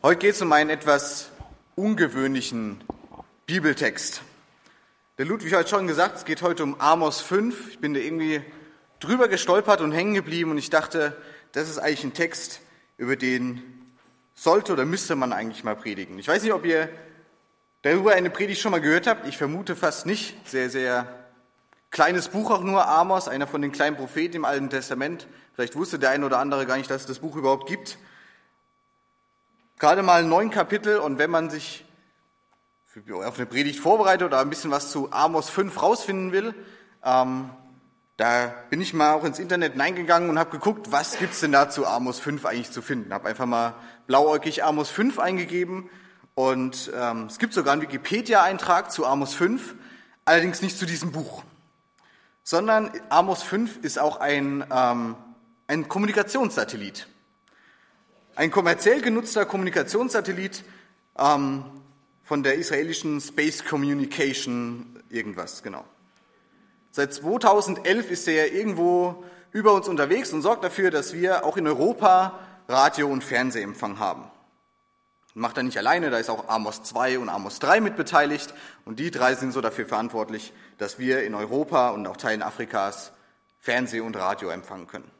Heute geht es um einen etwas ungewöhnlichen Bibeltext. Der Ludwig hat schon gesagt, es geht heute um Amos 5. Ich bin da irgendwie drüber gestolpert und hängen geblieben und ich dachte, das ist eigentlich ein Text, über den sollte oder müsste man eigentlich mal predigen. Ich weiß nicht, ob ihr darüber eine Predigt schon mal gehört habt. Ich vermute fast nicht. Sehr, sehr kleines Buch auch nur, Amos, einer von den kleinen Propheten im Alten Testament. Vielleicht wusste der eine oder andere gar nicht, dass es das Buch überhaupt gibt. Gerade mal neun Kapitel und wenn man sich auf eine Predigt vorbereitet oder ein bisschen was zu Amos 5 rausfinden will, ähm, da bin ich mal auch ins Internet hineingegangen und habe geguckt, was gibt's denn da zu Amos 5 eigentlich zu finden. Habe einfach mal blauäugig Amos 5 eingegeben und ähm, es gibt sogar einen Wikipedia-Eintrag zu Amos 5, allerdings nicht zu diesem Buch, sondern Amos 5 ist auch ein, ähm, ein Kommunikationssatellit. Ein kommerziell genutzter Kommunikationssatellit ähm, von der israelischen Space Communication irgendwas, genau. Seit 2011 ist er irgendwo über uns unterwegs und sorgt dafür, dass wir auch in Europa Radio- und Fernsehempfang haben. Macht er nicht alleine, da ist auch Amos 2 und Amos 3 mit beteiligt und die drei sind so dafür verantwortlich, dass wir in Europa und auch Teilen Afrikas Fernseh- und Radio empfangen können.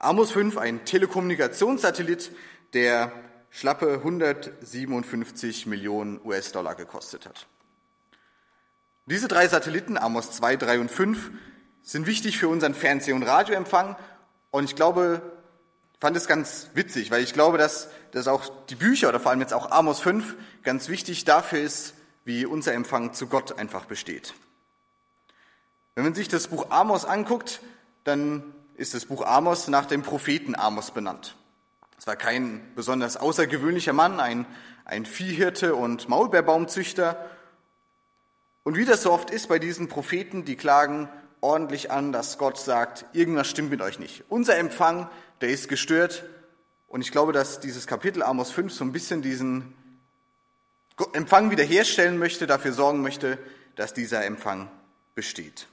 Amos 5, ein Telekommunikationssatellit, der schlappe 157 Millionen US-Dollar gekostet hat. Diese drei Satelliten, Amos 2, 3 und 5, sind wichtig für unseren Fernseh- und Radioempfang. Und ich glaube, fand es ganz witzig, weil ich glaube, dass, dass auch die Bücher oder vor allem jetzt auch Amos 5 ganz wichtig dafür ist, wie unser Empfang zu Gott einfach besteht. Wenn man sich das Buch Amos anguckt, dann ist das Buch Amos nach dem Propheten Amos benannt. Es war kein besonders außergewöhnlicher Mann, ein, ein Viehhirte und Maulbeerbaumzüchter, und wie das so oft ist bei diesen Propheten, die klagen ordentlich an, dass Gott sagt, irgendwas stimmt mit euch nicht. Unser Empfang, der ist gestört. Und ich glaube, dass dieses Kapitel Amos 5 so ein bisschen diesen Empfang wiederherstellen möchte, dafür sorgen möchte, dass dieser Empfang besteht.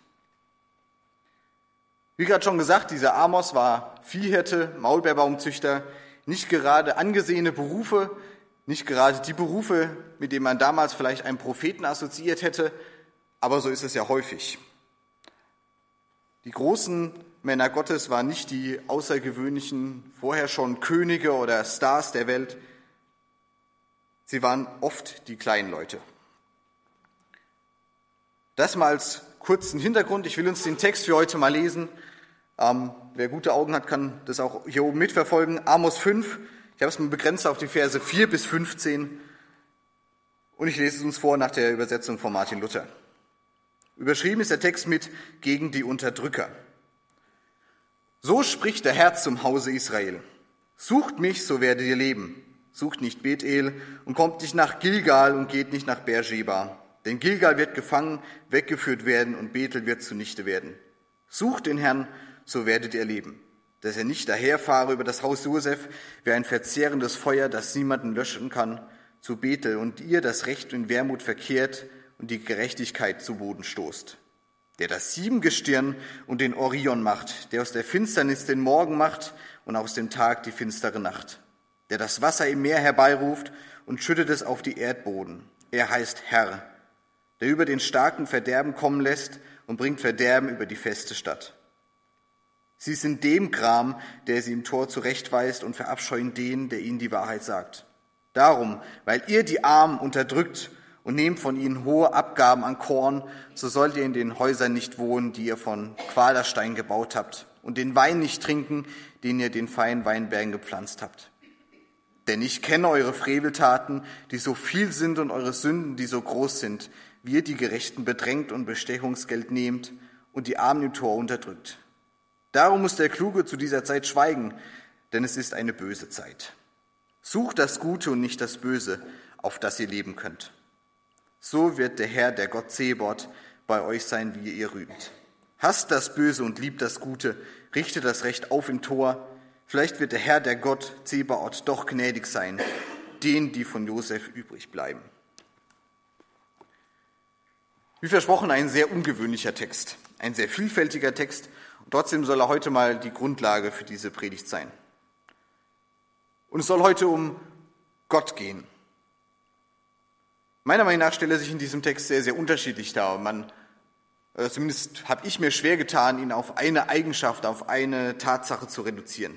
Wie gerade schon gesagt, dieser Amos war Viehhirte, Maulbeerbaumzüchter, nicht gerade angesehene Berufe, nicht gerade die Berufe, mit denen man damals vielleicht einen Propheten assoziiert hätte, aber so ist es ja häufig. Die großen Männer Gottes waren nicht die außergewöhnlichen, vorher schon Könige oder Stars der Welt. Sie waren oft die kleinen Leute. Das mal als kurzen Hintergrund. Ich will uns den Text für heute mal lesen. Ähm, wer gute Augen hat, kann das auch hier oben mitverfolgen. Amos 5, ich habe es mal begrenzt auf die Verse 4 bis 15 und ich lese es uns vor nach der Übersetzung von Martin Luther. Überschrieben ist der Text mit gegen die Unterdrücker. So spricht der Herr zum Hause Israel. Sucht mich, so werdet ihr leben. Sucht nicht Bethel und kommt nicht nach Gilgal und geht nicht nach Beersheba. Denn Gilgal wird gefangen, weggeführt werden und Bethel wird zunichte werden. Sucht den Herrn, so werdet ihr leben dass er nicht daherfahre über das Haus Josef wie ein verzehrendes Feuer, das niemanden löschen kann, zu Bethel und ihr das Recht in Wermut verkehrt und die Gerechtigkeit zu Boden stoßt. Der das Siebengestirn und den Orion macht, der aus der Finsternis den Morgen macht und aus dem Tag die finstere Nacht. Der das Wasser im Meer herbeiruft und schüttet es auf die Erdboden. Er heißt Herr, der über den starken Verderben kommen lässt und bringt Verderben über die feste Stadt. Sie sind dem Gram, der sie im Tor zurechtweist und verabscheuen den, der ihnen die Wahrheit sagt. Darum, weil ihr die Armen unterdrückt und nehmt von ihnen hohe Abgaben an Korn, so sollt ihr in den Häusern nicht wohnen, die ihr von Quaderstein gebaut habt, und den Wein nicht trinken, den ihr den feinen Weinbergen gepflanzt habt. Denn ich kenne eure Freveltaten, die so viel sind, und eure Sünden, die so groß sind, wie ihr die Gerechten bedrängt und Bestechungsgeld nehmt und die Armen im Tor unterdrückt. Darum muss der Kluge zu dieser Zeit schweigen, denn es ist eine böse Zeit. Sucht das Gute und nicht das Böse, auf das ihr leben könnt. So wird der Herr, der Gott Zebot, bei euch sein, wie ihr rühmt. Hasst das Böse und liebt das Gute, richtet das Recht auf im Tor. Vielleicht wird der Herr, der Gott Zebaoth, doch gnädig sein, denen, die von Josef übrig bleiben. Wie versprochen, ein sehr ungewöhnlicher Text, ein sehr vielfältiger Text Trotzdem soll er heute mal die Grundlage für diese Predigt sein. Und es soll heute um Gott gehen. Meiner Meinung nach stellt er sich in diesem Text sehr, sehr unterschiedlich dar. Und man, zumindest habe ich mir schwer getan, ihn auf eine Eigenschaft, auf eine Tatsache zu reduzieren.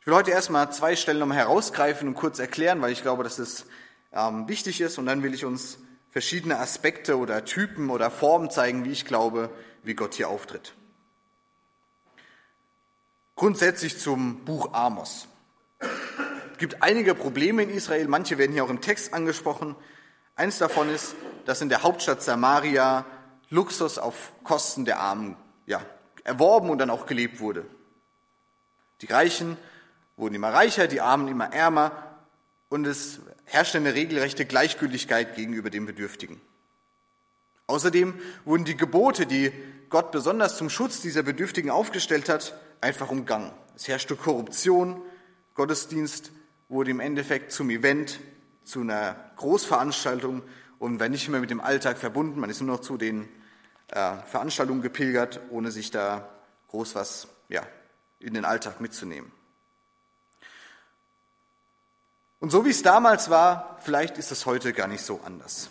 Ich will heute erstmal zwei Stellen nochmal herausgreifen und kurz erklären, weil ich glaube, dass es ähm, wichtig ist. Und dann will ich uns verschiedene Aspekte oder Typen oder Formen zeigen, wie ich glaube, wie Gott hier auftritt. Grundsätzlich zum Buch Amos. Es gibt einige Probleme in Israel, manche werden hier auch im Text angesprochen. Eins davon ist, dass in der Hauptstadt Samaria Luxus auf Kosten der Armen ja, erworben und dann auch gelebt wurde. Die Reichen wurden immer reicher, die Armen immer ärmer und es herrschte eine regelrechte Gleichgültigkeit gegenüber den Bedürftigen. Außerdem wurden die Gebote, die Gott besonders zum Schutz dieser Bedürftigen aufgestellt hat, einfach umgangen. Es herrschte Korruption, Gottesdienst wurde im Endeffekt zum Event, zu einer Großveranstaltung und war nicht mehr mit dem Alltag verbunden. Man ist nur noch zu den äh, Veranstaltungen gepilgert, ohne sich da groß was ja, in den Alltag mitzunehmen. Und so wie es damals war, vielleicht ist es heute gar nicht so anders.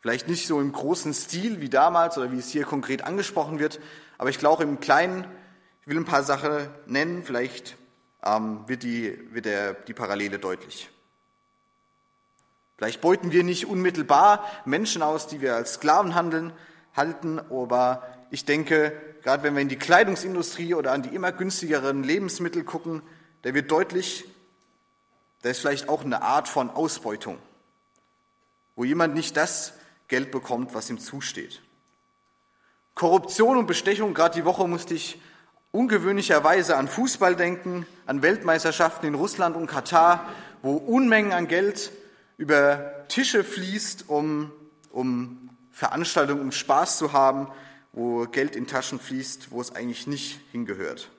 Vielleicht nicht so im großen Stil wie damals oder wie es hier konkret angesprochen wird, aber ich glaube im Kleinen, ich will ein paar Sachen nennen, vielleicht ähm, wird, die, wird der, die Parallele deutlich. Vielleicht beuten wir nicht unmittelbar Menschen aus, die wir als Sklaven handeln, halten, aber ich denke, gerade wenn wir in die Kleidungsindustrie oder an die immer günstigeren Lebensmittel gucken, da wird deutlich, da ist vielleicht auch eine Art von Ausbeutung, wo jemand nicht das Geld bekommt, was ihm zusteht. Korruption und Bestechung, gerade die Woche musste ich ungewöhnlicherweise an Fußball denken, an Weltmeisterschaften in Russland und Katar, wo Unmengen an Geld über Tische fließt, um, um Veranstaltungen, um Spaß zu haben, wo Geld in Taschen fließt, wo es eigentlich nicht hingehört.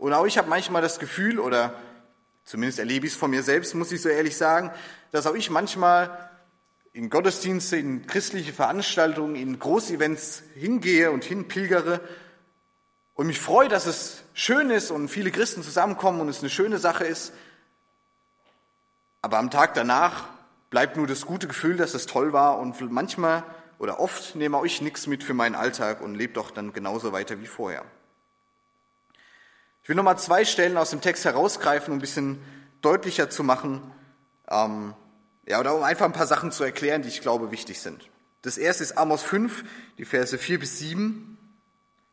Und auch ich habe manchmal das Gefühl, oder zumindest erlebe ich es von mir selbst, muss ich so ehrlich sagen, dass auch ich manchmal in Gottesdienste, in christliche Veranstaltungen, in Großevents hingehe und hinpilgere und mich freue, dass es schön ist und viele Christen zusammenkommen und es eine schöne Sache ist. Aber am Tag danach bleibt nur das gute Gefühl, dass es toll war und manchmal oder oft nehme auch ich nichts mit für meinen Alltag und lebe doch dann genauso weiter wie vorher. Ich will nochmal zwei Stellen aus dem Text herausgreifen, um ein bisschen deutlicher zu machen, ähm, ja, oder um einfach ein paar Sachen zu erklären, die ich glaube wichtig sind. Das erste ist Amos 5, die Verse 4 bis 7.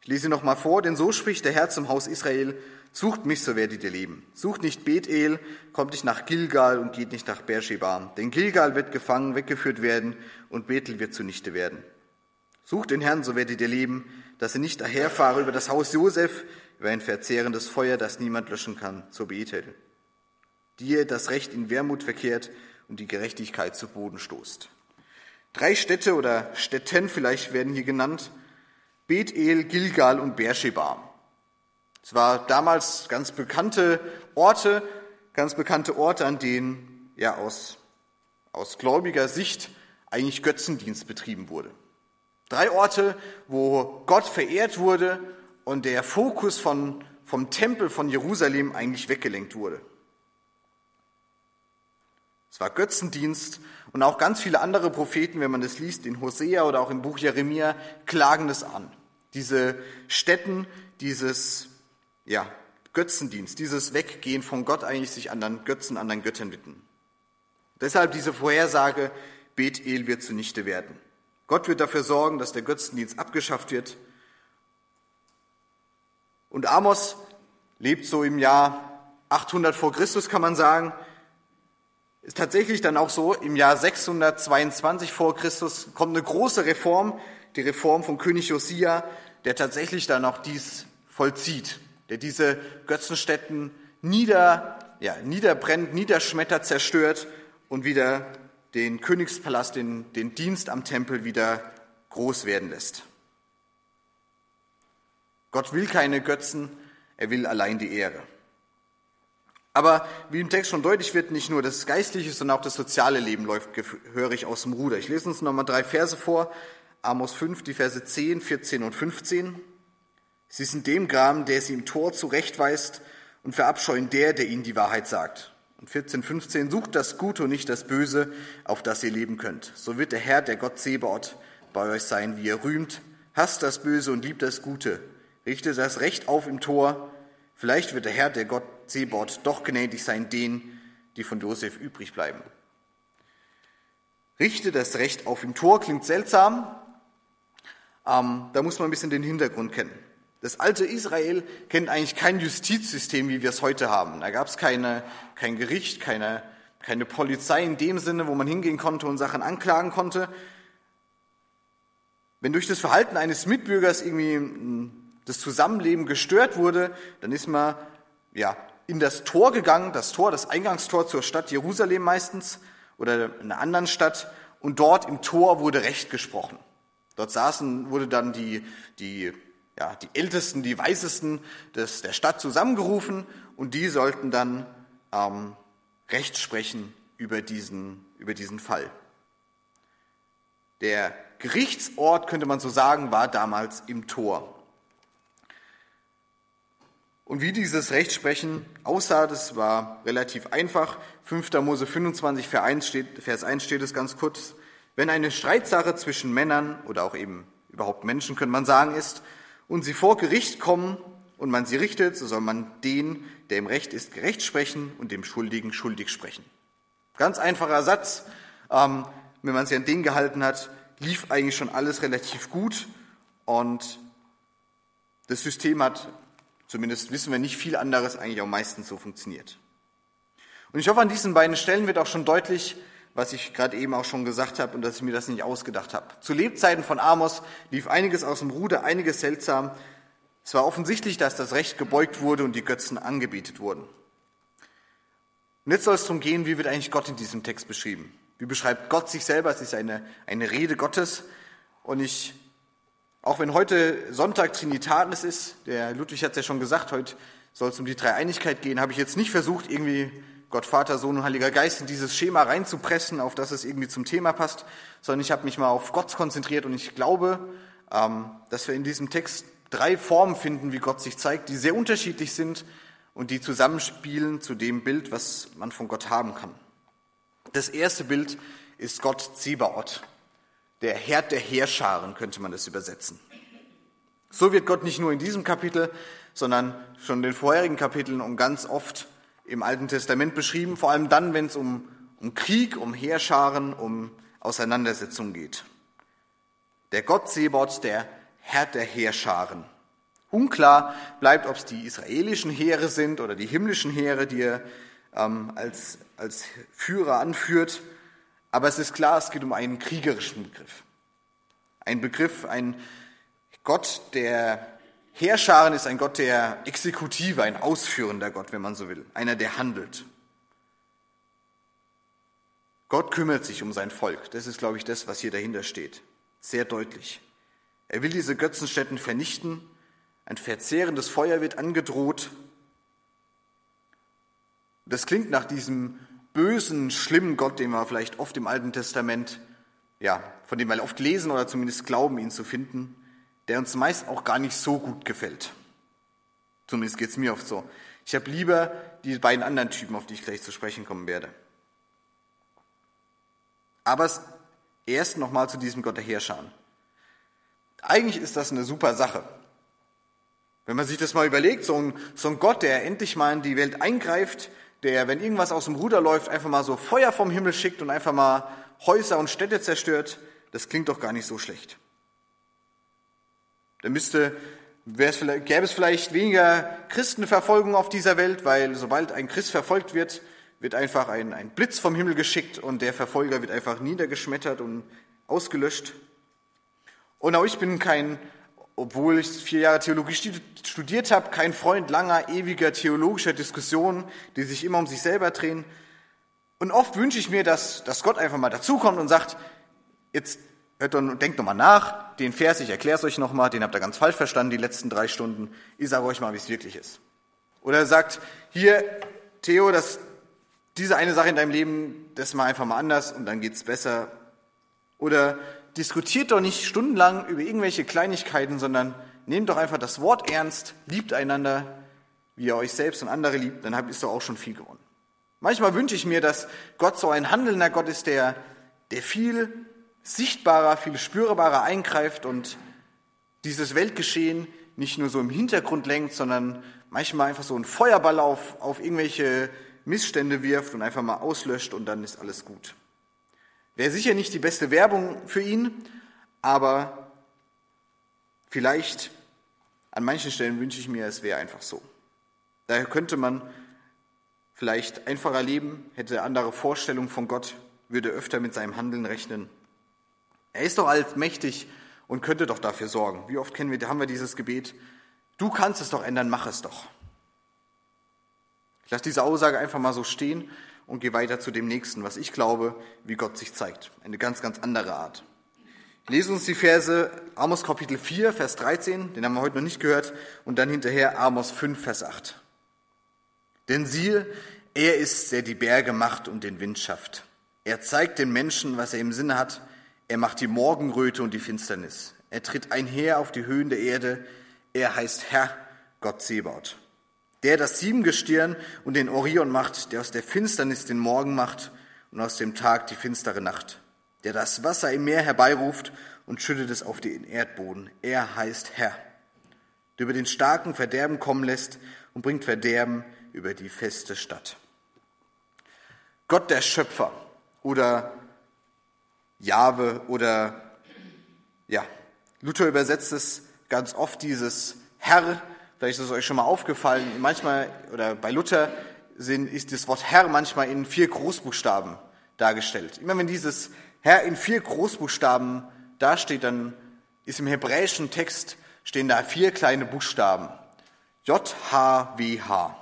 Ich lese nochmal vor, denn so spricht der Herr zum Haus Israel, sucht mich, so werdet ihr leben. Sucht nicht Bethel, kommt nicht nach Gilgal und geht nicht nach Beersheba. Denn Gilgal wird gefangen, weggeführt werden und Bethel wird zunichte werden. Sucht den Herrn, so werdet ihr leben, dass ihr nicht daherfahre über das Haus Josef, über ein verzehrendes Feuer, das niemand löschen kann, zur Bethel. Die das Recht in Wermut verkehrt und die Gerechtigkeit zu Boden stoßt. Drei Städte oder Städten vielleicht werden hier genannt. Bethel, Gilgal und Beersheba. Es war damals ganz bekannte Orte, ganz bekannte Orte, an denen ja aus, aus gläubiger Sicht eigentlich Götzendienst betrieben wurde. Drei Orte, wo Gott verehrt wurde und der Fokus von, vom Tempel von Jerusalem eigentlich weggelenkt wurde. Es war Götzendienst und auch ganz viele andere Propheten, wenn man das liest, in Hosea oder auch im Buch Jeremia, klagen das an. Diese Stätten, dieses ja, Götzendienst, dieses Weggehen von Gott eigentlich sich anderen Götzen, anderen Göttern widmen. Deshalb diese Vorhersage, Bethel wird zunichte werden. Gott wird dafür sorgen, dass der Götzendienst abgeschafft wird und Amos lebt so im Jahr 800 vor Christus, kann man sagen. Ist tatsächlich dann auch so, im Jahr 622 vor Christus kommt eine große Reform, die Reform von König Josia, der tatsächlich dann auch dies vollzieht, der diese Götzenstätten nieder, ja, niederbrennt, niederschmettert, zerstört und wieder den Königspalast, den, den Dienst am Tempel wieder groß werden lässt. Gott will keine Götzen, er will allein die Ehre. Aber wie im Text schon deutlich wird, nicht nur das geistliche, sondern auch das soziale Leben läuft gehörig aus dem Ruder. Ich lese uns nochmal drei Verse vor. Amos 5, die Verse 10, 14 und 15. Sie sind dem Gram, der sie im Tor zurechtweist und verabscheuen der, der ihnen die Wahrheit sagt. Und 14, 15, sucht das Gute und nicht das Böse, auf das ihr leben könnt. So wird der Herr, der Gott Zebaoth, bei euch sein, wie ihr rühmt. Hasst das Böse und liebt das Gute. Richtet das Recht auf im Tor. Vielleicht wird der Herr, der Gott Zebaoth, doch gnädig sein denen, die von Josef übrig bleiben. Richte das Recht auf im Tor klingt seltsam. Ähm, da muss man ein bisschen den Hintergrund kennen. Das alte Israel kennt eigentlich kein Justizsystem, wie wir es heute haben. Da gab es keine, kein Gericht, keine, keine Polizei in dem Sinne, wo man hingehen konnte und Sachen anklagen konnte. Wenn durch das Verhalten eines Mitbürgers irgendwie hm, das Zusammenleben gestört wurde, dann ist man ja, in das Tor gegangen, das Tor, das Eingangstor zur Stadt Jerusalem meistens oder einer anderen Stadt, und dort im Tor wurde Recht gesprochen. Dort saßen, wurde dann die, die ja, die Ältesten, die Weisesten des, der Stadt zusammengerufen und die sollten dann ähm, Recht sprechen über diesen, über diesen Fall. Der Gerichtsort, könnte man so sagen, war damals im Tor. Und wie dieses Rechtsprechen aussah, das war relativ einfach. 5. Mose 25, Vers 1 steht, Vers 1 steht es ganz kurz. Wenn eine Streitsache zwischen Männern oder auch eben überhaupt Menschen, könnte man sagen, ist, und sie vor Gericht kommen und man sie richtet, so soll man den, der im Recht ist, gerecht sprechen und dem Schuldigen schuldig sprechen. Ganz einfacher Satz. Ähm, wenn man sich an den gehalten hat, lief eigentlich schon alles relativ gut und das System hat, zumindest wissen wir nicht viel anderes, eigentlich auch meistens so funktioniert. Und ich hoffe, an diesen beiden Stellen wird auch schon deutlich, was ich gerade eben auch schon gesagt habe und dass ich mir das nicht ausgedacht habe. Zu Lebzeiten von Amos lief einiges aus dem Ruder, einiges seltsam. Es war offensichtlich, dass das Recht gebeugt wurde und die Götzen angebetet wurden. Und jetzt soll es darum gehen, wie wird eigentlich Gott in diesem Text beschrieben? Wie beschreibt Gott sich selber? Es ist eine, eine Rede Gottes. Und ich, auch wenn heute Sonntag Trinitaris ist, der Ludwig hat es ja schon gesagt, heute soll es um die Dreieinigkeit gehen, habe ich jetzt nicht versucht, irgendwie Gott Vater, Sohn und Heiliger Geist in dieses Schema reinzupressen, auf das es irgendwie zum Thema passt, sondern ich habe mich mal auf Gott konzentriert und ich glaube, ähm, dass wir in diesem Text drei Formen finden, wie Gott sich zeigt, die sehr unterschiedlich sind und die zusammenspielen zu dem Bild, was man von Gott haben kann. Das erste Bild ist Gott Zebaoth, der Herd der Heerscharen, könnte man das übersetzen. So wird Gott nicht nur in diesem Kapitel, sondern schon in den vorherigen Kapiteln und ganz oft im Alten Testament beschrieben, vor allem dann, wenn es um, um Krieg, um Heerscharen, um Auseinandersetzungen geht. Der Gott Sebot, der Herr der Heerscharen. Unklar bleibt, ob es die israelischen Heere sind oder die himmlischen Heere, die er ähm, als, als Führer anführt. Aber es ist klar, es geht um einen kriegerischen Begriff. Ein Begriff, ein Gott, der Heerscharen ist ein Gott der Exekutive, ein ausführender Gott, wenn man so will, einer, der handelt. Gott kümmert sich um sein Volk. Das ist, glaube ich, das, was hier dahinter steht. Sehr deutlich. Er will diese Götzenstätten vernichten. Ein verzehrendes Feuer wird angedroht. Das klingt nach diesem bösen, schlimmen Gott, den wir vielleicht oft im Alten Testament, ja, von dem wir oft lesen oder zumindest glauben, ihn zu finden der uns meist auch gar nicht so gut gefällt. Zumindest geht es mir oft so. Ich habe lieber die beiden anderen Typen, auf die ich gleich zu sprechen kommen werde. Aber erst nochmal zu diesem Gott der Herrscher. Eigentlich ist das eine super Sache. Wenn man sich das mal überlegt, so ein, so ein Gott, der endlich mal in die Welt eingreift, der, wenn irgendwas aus dem Ruder läuft, einfach mal so Feuer vom Himmel schickt und einfach mal Häuser und Städte zerstört, das klingt doch gar nicht so schlecht. Dann müsste, gäbe es vielleicht weniger Christenverfolgung auf dieser Welt, weil sobald ein Christ verfolgt wird, wird einfach ein, ein Blitz vom Himmel geschickt und der Verfolger wird einfach niedergeschmettert und ausgelöscht. Und auch ich bin kein, obwohl ich vier Jahre Theologie studiert habe, kein Freund langer, ewiger theologischer Diskussionen, die sich immer um sich selber drehen. Und oft wünsche ich mir, dass, dass Gott einfach mal dazukommt und sagt, jetzt Hört und denkt nochmal nach. Den Vers, ich erkläre es euch nochmal, den habt ihr ganz falsch verstanden, die letzten drei Stunden. Ich sage euch mal, wie es wirklich ist. Oder er sagt, hier, Theo, das, diese eine Sache in deinem Leben, das mal einfach mal anders und dann geht's besser. Oder diskutiert doch nicht stundenlang über irgendwelche Kleinigkeiten, sondern nehmt doch einfach das Wort ernst, liebt einander, wie ihr euch selbst und andere liebt, dann habt ihr doch auch schon viel gewonnen. Manchmal wünsche ich mir, dass Gott so ein handelnder Gott ist, der, der viel sichtbarer, viel spürbarer eingreift und dieses Weltgeschehen nicht nur so im Hintergrund lenkt, sondern manchmal einfach so einen Feuerball auf, auf irgendwelche Missstände wirft und einfach mal auslöscht und dann ist alles gut. Wäre sicher nicht die beste Werbung für ihn, aber vielleicht an manchen Stellen wünsche ich mir, es wäre einfach so. Daher könnte man vielleicht einfacher leben, hätte andere Vorstellungen von Gott, würde öfter mit seinem Handeln rechnen. Er ist doch allmächtig und könnte doch dafür sorgen. Wie oft kennen wir, haben wir dieses Gebet? Du kannst es doch ändern, mach es doch. Ich lasse diese Aussage einfach mal so stehen und gehe weiter zu dem nächsten, was ich glaube, wie Gott sich zeigt. Eine ganz, ganz andere Art. Lesen uns die Verse Amos Kapitel 4, Vers 13, den haben wir heute noch nicht gehört, und dann hinterher Amos 5, Vers 8. Denn siehe, er ist, der die Berge macht und den Wind schafft. Er zeigt den Menschen, was er im Sinne hat. Er macht die Morgenröte und die Finsternis. Er tritt einher auf die Höhen der Erde. Er heißt Herr, Gott Sebaut. Der das Siebengestirn und den Orion macht, der aus der Finsternis den Morgen macht und aus dem Tag die finstere Nacht. Der das Wasser im Meer herbeiruft und schüttet es auf den Erdboden. Er heißt Herr. Der über den starken Verderben kommen lässt und bringt Verderben über die feste Stadt. Gott der Schöpfer oder Jahwe oder ja, Luther übersetzt es ganz oft dieses Herr, vielleicht ist es euch schon mal aufgefallen, manchmal oder bei Luther sind, ist das Wort Herr manchmal in vier Großbuchstaben dargestellt. Immer wenn dieses Herr in vier Großbuchstaben dasteht, dann ist im hebräischen Text stehen da vier kleine Buchstaben. J, H, W, H.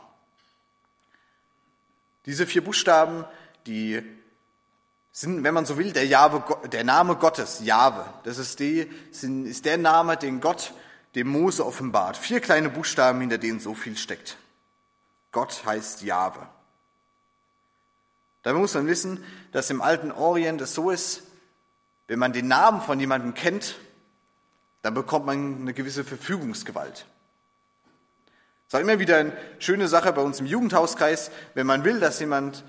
Diese vier Buchstaben, die sind, wenn man so will, der, Jahwe, der Name Gottes, Jahwe. Das ist, die, sind, ist der Name, den Gott dem Mose offenbart. Vier kleine Buchstaben, hinter denen so viel steckt. Gott heißt Jahwe. Dabei muss man wissen, dass im alten Orient es so ist, wenn man den Namen von jemandem kennt, dann bekommt man eine gewisse Verfügungsgewalt. Das ist auch immer wieder eine schöne Sache bei uns im Jugendhauskreis, wenn man will, dass jemand,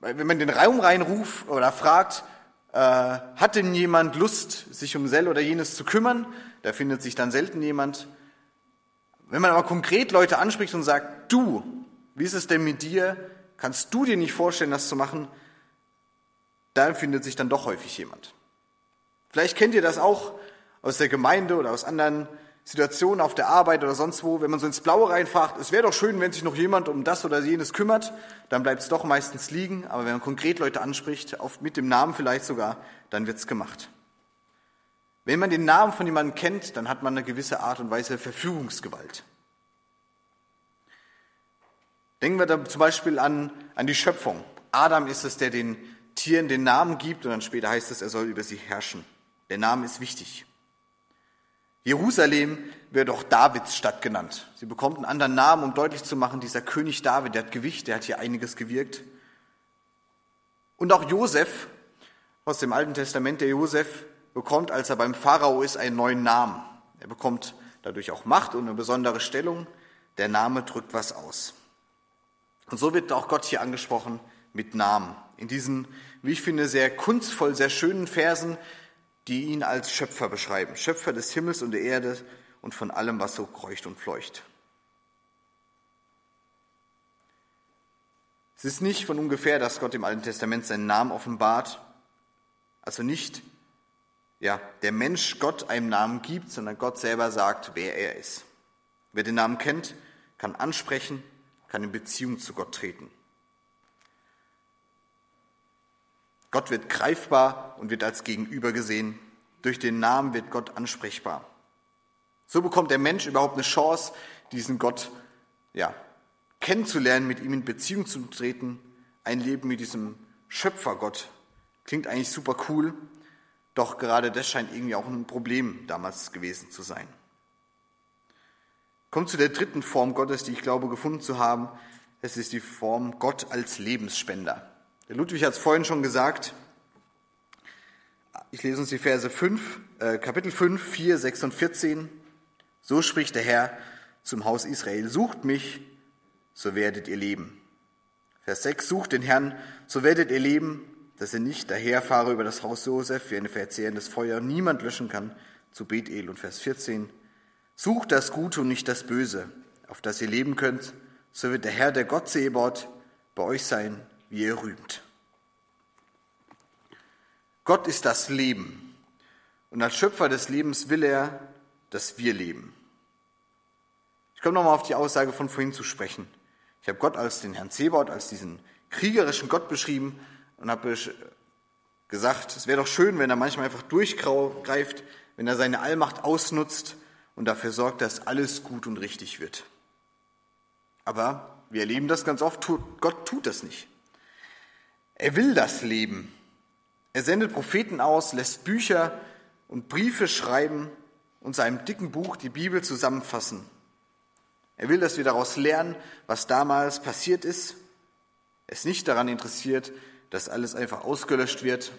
wenn man den Raum reinruft oder fragt, hat denn jemand Lust, sich um Sell oder jenes zu kümmern? Da findet sich dann selten jemand. Wenn man aber konkret Leute anspricht und sagt, du, wie ist es denn mit dir? Kannst du dir nicht vorstellen, das zu machen? Da findet sich dann doch häufig jemand. Vielleicht kennt ihr das auch aus der Gemeinde oder aus anderen Situationen auf der Arbeit oder sonst wo, wenn man so ins Blaue reinfragt, es wäre doch schön, wenn sich noch jemand um das oder jenes kümmert, dann bleibt es doch meistens liegen, aber wenn man konkret Leute anspricht, oft mit dem Namen vielleicht sogar, dann wird es gemacht. Wenn man den Namen von jemandem kennt, dann hat man eine gewisse Art und Weise Verfügungsgewalt. Denken wir da zum Beispiel an, an die Schöpfung. Adam ist es, der den Tieren den Namen gibt und dann später heißt es, er soll über sie herrschen. Der Name ist wichtig. Jerusalem wird auch Davids Stadt genannt. Sie bekommt einen anderen Namen, um deutlich zu machen, dieser König David, der hat Gewicht, der hat hier einiges gewirkt. Und auch Josef aus dem Alten Testament, der Josef bekommt, als er beim Pharao ist, einen neuen Namen. Er bekommt dadurch auch Macht und eine besondere Stellung. Der Name drückt was aus. Und so wird auch Gott hier angesprochen mit Namen. In diesen, wie ich finde, sehr kunstvoll, sehr schönen Versen, die ihn als Schöpfer beschreiben. Schöpfer des Himmels und der Erde und von allem, was so kreucht und fleucht. Es ist nicht von ungefähr, dass Gott im Alten Testament seinen Namen offenbart. Also nicht, ja, der Mensch Gott einen Namen gibt, sondern Gott selber sagt, wer er ist. Wer den Namen kennt, kann ansprechen, kann in Beziehung zu Gott treten. Gott wird greifbar und wird als Gegenüber gesehen. Durch den Namen wird Gott ansprechbar. So bekommt der Mensch überhaupt eine Chance, diesen Gott ja, kennenzulernen, mit ihm in Beziehung zu treten. Ein Leben mit diesem Schöpfergott klingt eigentlich super cool, doch gerade das scheint irgendwie auch ein Problem damals gewesen zu sein. Kommt zu der dritten Form Gottes, die ich glaube gefunden zu haben. Es ist die Form Gott als Lebensspender. Der Ludwig hat es vorhin schon gesagt. Ich lese uns die Verse 5, äh, Kapitel 5, 4, 6 und 14. So spricht der Herr zum Haus Israel, sucht mich, so werdet ihr leben. Vers 6, sucht den Herrn, so werdet ihr leben, dass er nicht daherfahre über das Haus Josef wie ein verzehrendes Feuer, niemand löschen kann, zu Bethel. Und Vers 14, sucht das Gute und nicht das Böse, auf das ihr leben könnt, so wird der Herr, der Gott Sebot, bei euch sein, wie ihr rühmt. Gott ist das Leben. Und als Schöpfer des Lebens will er, dass wir leben. Ich komme nochmal auf die Aussage von vorhin zu sprechen. Ich habe Gott als den Herrn Zebot, als diesen kriegerischen Gott beschrieben und habe gesagt, es wäre doch schön, wenn er manchmal einfach durchgreift, wenn er seine Allmacht ausnutzt und dafür sorgt, dass alles gut und richtig wird. Aber wir erleben das ganz oft, Gott tut das nicht. Er will das Leben. Er sendet Propheten aus, lässt Bücher und Briefe schreiben und seinem dicken Buch die Bibel zusammenfassen. Er will, dass wir daraus lernen, was damals passiert ist. Er ist nicht daran interessiert, dass alles einfach ausgelöscht wird.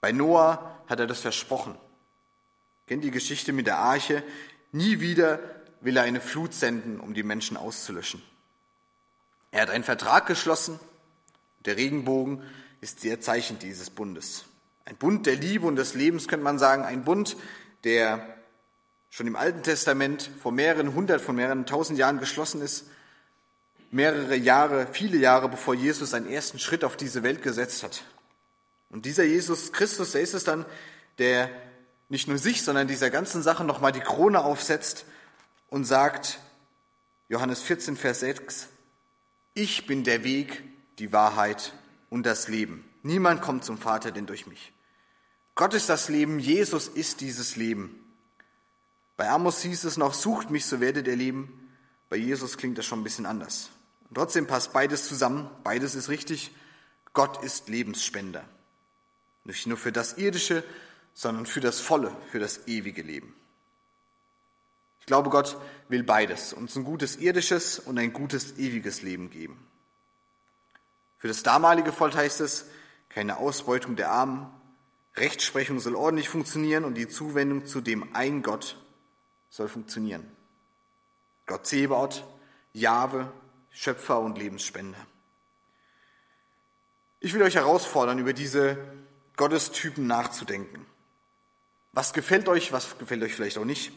Bei Noah hat er das versprochen. Kennt die Geschichte mit der Arche? Nie wieder will er eine Flut senden, um die Menschen auszulöschen. Er hat einen Vertrag geschlossen. Der Regenbogen ist der Zeichen dieses Bundes. Ein Bund der Liebe und des Lebens könnte man sagen, ein Bund, der schon im Alten Testament vor mehreren hundert, vor mehreren tausend Jahren geschlossen ist, mehrere Jahre, viele Jahre bevor Jesus seinen ersten Schritt auf diese Welt gesetzt hat. Und dieser Jesus Christus, der ist es dann, der nicht nur sich, sondern dieser ganzen Sache nochmal die Krone aufsetzt und sagt, Johannes 14, Vers 6, ich bin der Weg, die Wahrheit und das Leben. Niemand kommt zum Vater denn durch mich. Gott ist das Leben, Jesus ist dieses Leben. Bei Amos hieß es noch, sucht mich, so werdet ihr leben. Bei Jesus klingt das schon ein bisschen anders. Und trotzdem passt beides zusammen, beides ist richtig. Gott ist Lebensspender. Nicht nur für das Irdische, sondern für das volle, für das ewige Leben. Ich glaube, Gott will beides, uns ein gutes irdisches und ein gutes ewiges Leben geben. Für das damalige Volk heißt es, keine Ausbeutung der Armen, Rechtsprechung soll ordentlich funktionieren und die Zuwendung zu dem einen Gott soll funktionieren. Gott Zebaut, Jahwe, Schöpfer und Lebensspender. Ich will euch herausfordern, über diese Gottestypen nachzudenken. Was gefällt euch, was gefällt euch vielleicht auch nicht?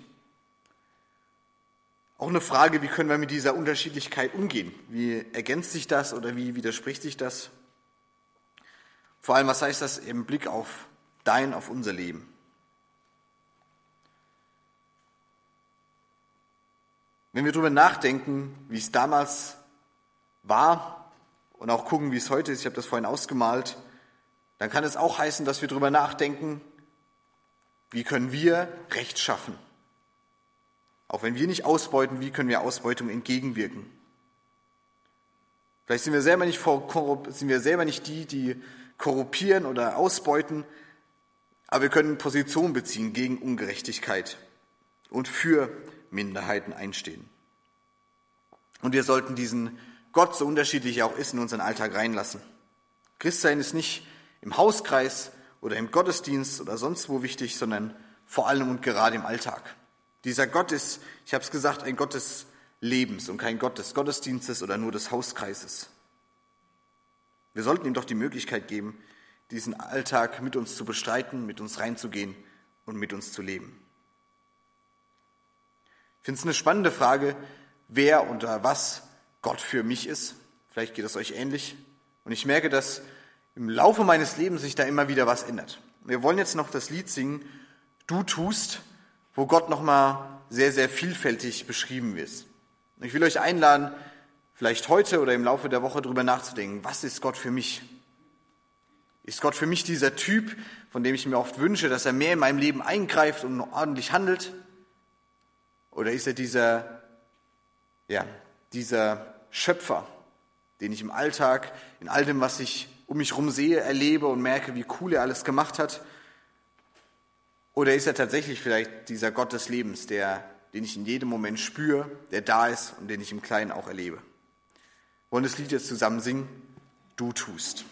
Auch eine Frage, wie können wir mit dieser Unterschiedlichkeit umgehen? Wie ergänzt sich das oder wie widerspricht sich das? Vor allem, was heißt das im Blick auf dein, auf unser Leben? Wenn wir darüber nachdenken, wie es damals war und auch gucken, wie es heute ist, ich habe das vorhin ausgemalt, dann kann es auch heißen, dass wir darüber nachdenken, wie können wir Recht schaffen? Auch wenn wir nicht ausbeuten, wie können wir Ausbeutung entgegenwirken? Vielleicht sind wir selber nicht, sind wir selber nicht die, die korruptieren oder ausbeuten, aber wir können Position beziehen gegen Ungerechtigkeit und für Minderheiten einstehen. Und wir sollten diesen Gott, so unterschiedlich er auch ist, in unseren Alltag reinlassen. Christsein ist nicht im Hauskreis oder im Gottesdienst oder sonst wo wichtig, sondern vor allem und gerade im Alltag. Dieser Gott ist, ich habe es gesagt, ein Gott des Lebens und kein Gott des Gottesdienstes oder nur des Hauskreises. Wir sollten ihm doch die Möglichkeit geben, diesen Alltag mit uns zu bestreiten, mit uns reinzugehen und mit uns zu leben. Ich finde es eine spannende Frage, wer oder was Gott für mich ist. Vielleicht geht es euch ähnlich. Und ich merke, dass im Laufe meines Lebens sich da immer wieder was ändert. Wir wollen jetzt noch das Lied singen, Du tust, wo Gott nochmal sehr, sehr vielfältig beschrieben ist. Ich will euch einladen, vielleicht heute oder im Laufe der Woche darüber nachzudenken, was ist Gott für mich? Ist Gott für mich dieser Typ, von dem ich mir oft wünsche, dass er mehr in meinem Leben eingreift und ordentlich handelt? Oder ist er dieser, ja, dieser Schöpfer, den ich im Alltag, in all dem, was ich um mich herum sehe, erlebe und merke, wie cool er alles gemacht hat oder ist er tatsächlich vielleicht dieser Gott des Lebens, der, den ich in jedem Moment spüre, der da ist und den ich im Kleinen auch erlebe? Wir wollen das Lied jetzt zusammen singen. Du tust.